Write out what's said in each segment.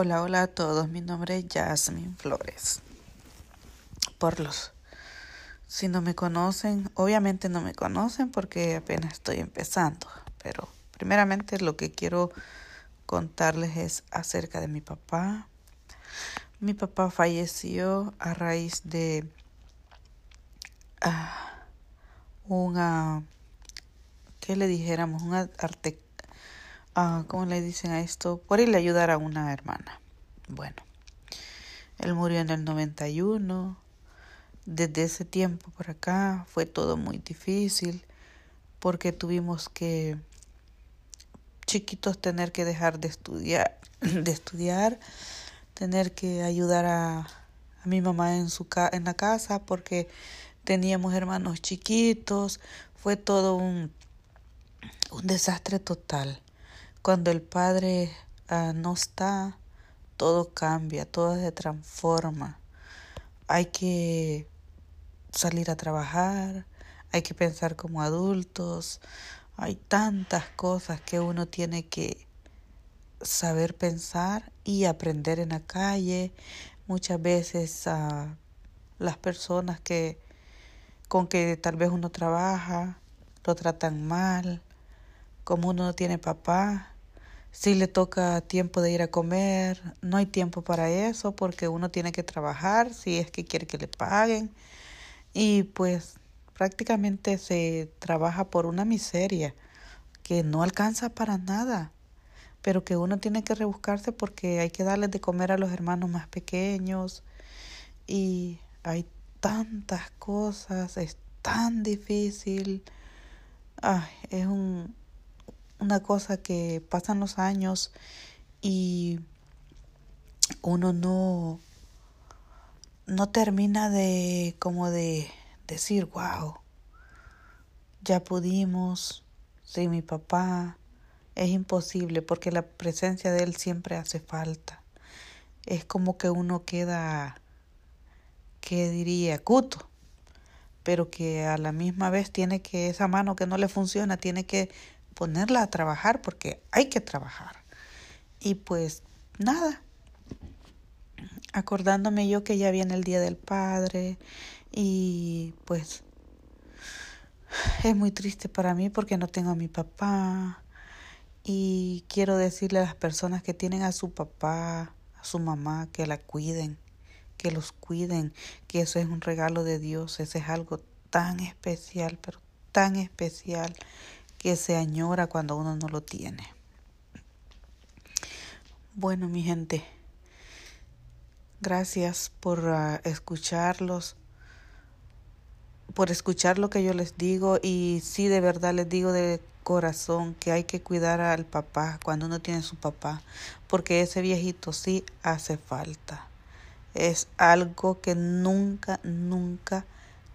Hola, hola a todos. Mi nombre es Jasmine Flores. Por los, si no me conocen, obviamente no me conocen porque apenas estoy empezando, pero primeramente lo que quiero contarles es acerca de mi papá. Mi papá falleció a raíz de uh, una, ¿qué le dijéramos? Un arte uh, ¿cómo le dicen a esto? Por irle a ayudar a una hermana. Bueno, él murió en el 91. Desde ese tiempo por acá fue todo muy difícil porque tuvimos que chiquitos tener que dejar de estudiar, de estudiar, tener que ayudar a, mi mamá en su en la casa porque teníamos hermanos chiquitos, fue todo un desastre total. Cuando el Padre uh, no está, todo cambia, todo se transforma. Hay que salir a trabajar, hay que pensar como adultos, hay tantas cosas que uno tiene que saber pensar y aprender en la calle. Muchas veces uh, las personas que con que tal vez uno trabaja lo tratan mal, como uno no tiene papá, si le toca tiempo de ir a comer, no hay tiempo para eso porque uno tiene que trabajar si es que quiere que le paguen. Y pues prácticamente se trabaja por una miseria que no alcanza para nada, pero que uno tiene que rebuscarse porque hay que darles de comer a los hermanos más pequeños y hay tantas cosas, es tan difícil. Ay, es un una cosa que pasan los años y uno no no termina de como de decir wow ya pudimos sin mi papá es imposible porque la presencia de él siempre hace falta. Es como que uno queda que diría cuto pero que a la misma vez tiene que esa mano que no le funciona tiene que ponerla a trabajar porque hay que trabajar. Y pues nada, acordándome yo que ya viene el Día del Padre y pues es muy triste para mí porque no tengo a mi papá. Y quiero decirle a las personas que tienen a su papá, a su mamá, que la cuiden, que los cuiden, que eso es un regalo de Dios, ese es algo tan especial, pero tan especial que se añora cuando uno no lo tiene. Bueno, mi gente, gracias por uh, escucharlos, por escuchar lo que yo les digo y sí, de verdad les digo de corazón que hay que cuidar al papá cuando uno tiene su papá, porque ese viejito sí hace falta. Es algo que nunca, nunca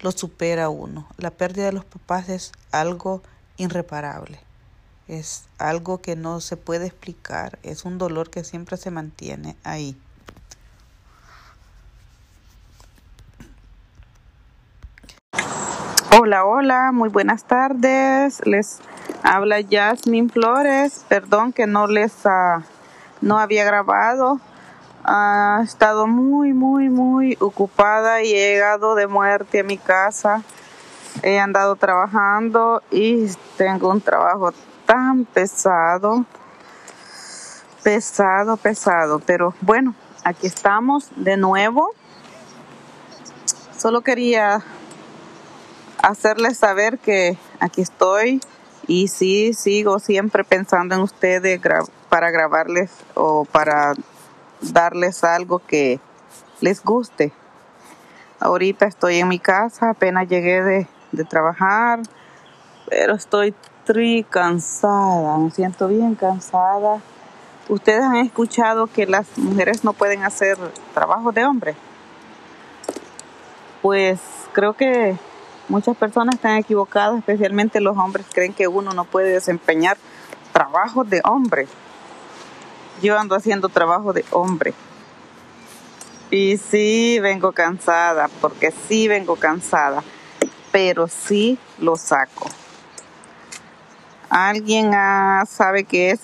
lo supera uno. La pérdida de los papás es algo irreparable. Es algo que no se puede explicar, es un dolor que siempre se mantiene ahí. Hola, hola, muy buenas tardes. Les habla Jasmine Flores. Perdón que no les uh, no había grabado. Ha estado muy, muy, muy ocupada y he llegado de muerte a mi casa he andado trabajando y tengo un trabajo tan pesado, pesado, pesado, pero bueno, aquí estamos de nuevo. Solo quería hacerles saber que aquí estoy y sí sigo siempre pensando en ustedes para grabarles o para darles algo que les guste. Ahorita estoy en mi casa, apenas llegué de de trabajar, pero estoy tri cansada, me siento bien cansada. Ustedes han escuchado que las mujeres no pueden hacer trabajo de hombre. Pues creo que muchas personas están equivocadas, especialmente los hombres creen que uno no puede desempeñar trabajo de hombre. Yo ando haciendo trabajo de hombre. Y sí vengo cansada, porque sí vengo cansada pero sí lo saco. ¿Alguien sabe qué es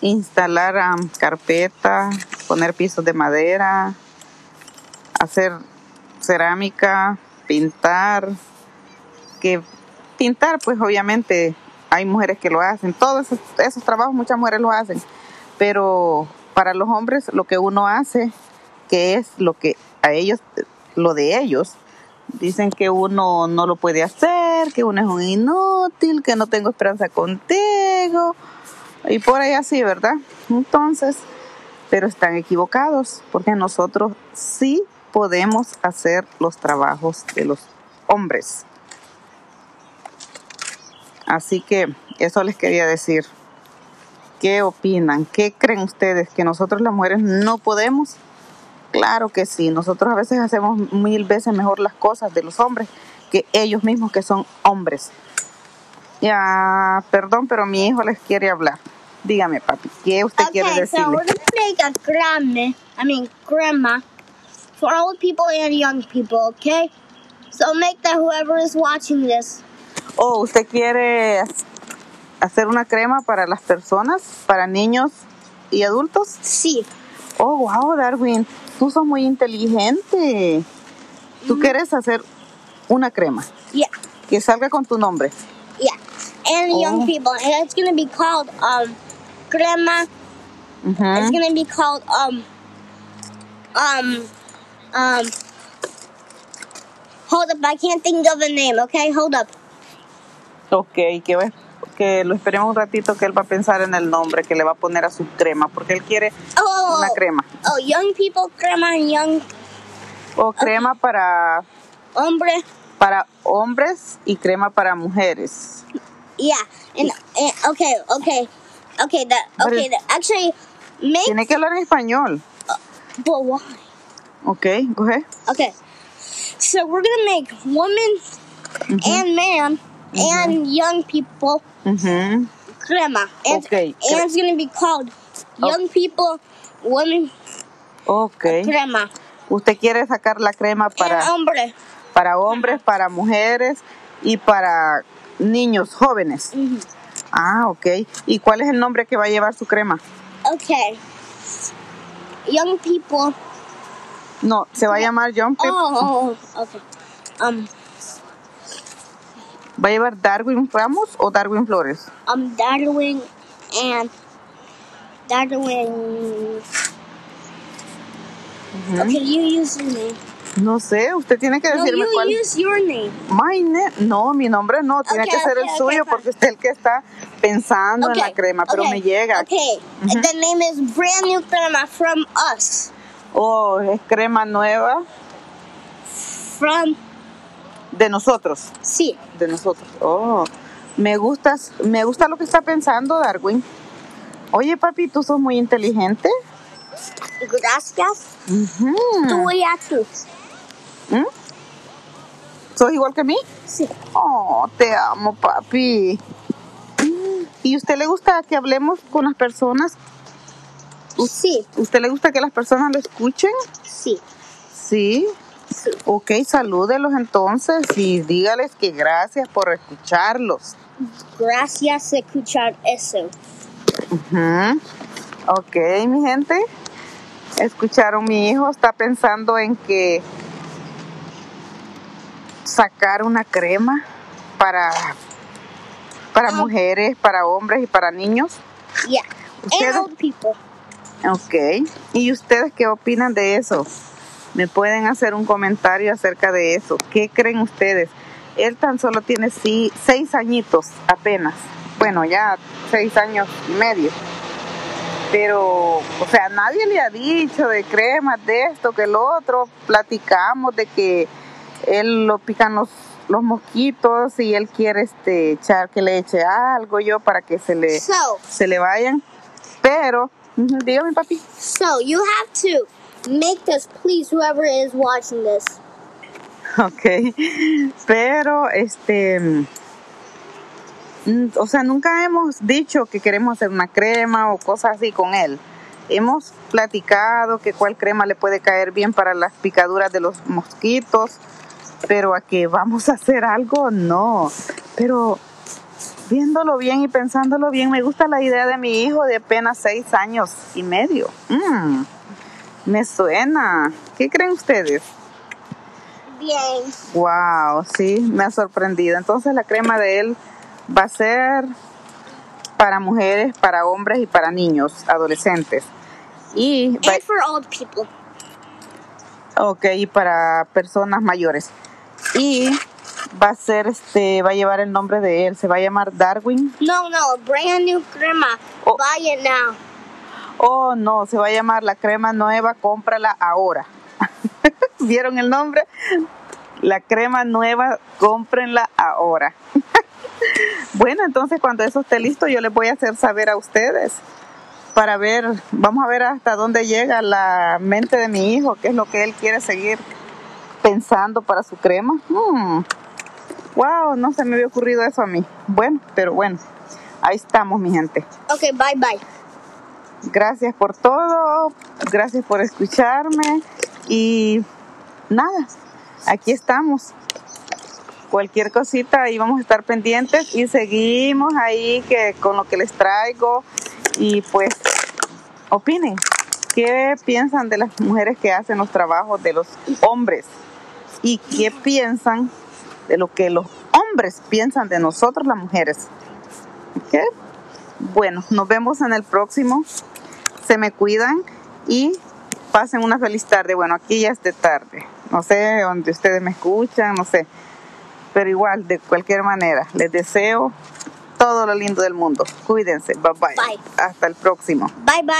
instalar carpeta poner pisos de madera, hacer cerámica, pintar, que pintar pues obviamente hay mujeres que lo hacen, todos esos, esos trabajos muchas mujeres lo hacen, pero para los hombres lo que uno hace, que es lo que a ellos, lo de ellos, dicen que uno no lo puede hacer, que uno es un inútil, que no tengo esperanza contigo, y por ahí así, ¿verdad? Entonces, pero están equivocados, porque nosotros sí podemos hacer los trabajos de los hombres. Así que eso les quería decir. ¿Qué opinan? ¿Qué creen ustedes? ¿Que nosotros las mujeres no podemos? Claro que sí, nosotros a veces hacemos mil veces mejor las cosas de los hombres que ellos mismos que son hombres. Ya, perdón, pero mi hijo les quiere hablar. Dígame, papi, ¿qué usted Okay, quiere so decirle? we're gonna make a grandma, I mean grandma, for old people and young people, okay? So make that whoever is watching this. Oh, ¿usted quiere hacer una crema para las personas, para niños y adultos? See. Oh, wow, Darwin, tú sos muy inteligente. Tú quieres hacer una crema Yeah, que salga con tu nombre. yeah. And Oh. young people. And it's gonna be called um grandma. Ujú. It's gonna be called um um um Hold up, I can't think of a name, okay? Hold up. Ok, que, va- que lo esperemos un ratito que él va a pensar en el nombre que le va a poner a su crema, porque él quiere Oh, una crema. oh, young people, grandma, and young O crema para, hombre. para hombres y crema para mujeres. Yeah, and, and okay, okay, okay. That okay. That actually make, Tiene que hablar en español. but why? Ok, coge. Okay, so we're gonna make woman and man and young people Ujú. crema, and Okay, and it's gonna be called young people, women Ok. crema, Usted quiere sacar la crema para, hombre. para hombres, para mujeres y para niños jóvenes. Ah, ok. ¿Y cuál es el nombre que va a llevar su crema? Okay, young people. No, se va a llamar John Pep. Oh, okay. Um, ¿Va a llevar Darwin Ramos o Darwin Flores? um, Darwin and Darwin. Okay, you use your name. No sé, usted tiene que No, decirme you cuál. use your name. My ne- no, mi nombre no, tiene Ok, que ser ok, el ok, suyo porque usted es el que está pensando en la crema, pero me llega. Okay, the name is brand new crema from us. Oh, es crema nueva From de nosotros, sí. de nosotros. Oh, me gusta, me gusta lo que está pensando Darwin. Oye, papi, tú sos muy inteligente. Gracias. Tú y a tú. ¿Mm? ¿Sos igual que mí? Sí. Oh, te amo, papi. ¿Y usted le gusta que hablemos con las personas? Sí. ¿Usted le gusta que las personas lo escuchen? Sí. Sí. Ok, salúdelos entonces y dígales que gracias por escucharlos. Gracias escuchar eso. Ujú. Ok, mi gente. Escucharon, mi hijo está pensando en que sacar una crema para, para Ah. mujeres, para hombres y para niños. Yeah. Ustedes- And old people. Ok. ¿Y ustedes qué opinan de eso? Me pueden hacer un comentario acerca de eso. ¿Qué creen ustedes? Él tan solo tiene sí, seis añitos apenas. Bueno, ya seis años y medio. Pero, o sea, nadie le ha dicho de cremas, de esto, que lo otro. Platicamos de que él lo pican los, los mosquitos y él quiere este, echar que le eche algo yo para que se le, So, se le vayan. Pero, dígame papi. so you have to make this, please, whoever is watching this. Ok, pero este, mm, o sea, nunca hemos dicho que queremos hacer una crema o cosas así con él. Hemos platicado que cuál crema le puede caer bien para las picaduras de los mosquitos, pero a que vamos a hacer algo, no. Pero viéndolo bien y pensándolo bien, me gusta la idea de mi hijo de apenas seis años y medio. Mm. Me suena. ¿Qué creen ustedes? Bien. Wow, sí, me ha sorprendido. Entonces la crema de él va a ser para mujeres, para hombres y para niños, adolescentes. Y And for old people. ok, y para personas mayores. Y va a ser este, va a llevar el nombre de él, se va a llamar Darwin. No, no, brand new crema. Oh. Buy it now. Oh, no, se va a llamar la crema nueva, cómprala ahora. ¿Vieron el nombre? La crema nueva, cómprenla ahora. bueno, entonces cuando eso esté listo, yo les voy a hacer saber a ustedes para ver, vamos a ver hasta dónde llega la mente de mi hijo, qué es lo que él quiere seguir pensando para su crema. Mm. Wow, no se me había ocurrido eso a mí. Bueno, pero bueno, ahí estamos, mi gente. Okay, bye bye. Gracias por todo, gracias por escucharme y nada, aquí estamos. Cualquier cosita ahí vamos a estar pendientes y seguimos ahí que con lo que les traigo y pues opinen qué piensan de las mujeres que hacen los trabajos de los hombres y qué piensan de lo que los hombres piensan de nosotros las mujeres. ¿Ok? Bueno, nos vemos en el próximo. Se me cuidan y pasen una feliz tarde. Bueno, aquí ya es de tarde. No sé dónde ustedes me escuchan, no sé. Pero igual, de cualquier manera, les deseo todo lo lindo del mundo. Cuídense. Bye bye. Bye. Hasta el próximo. Bye bye.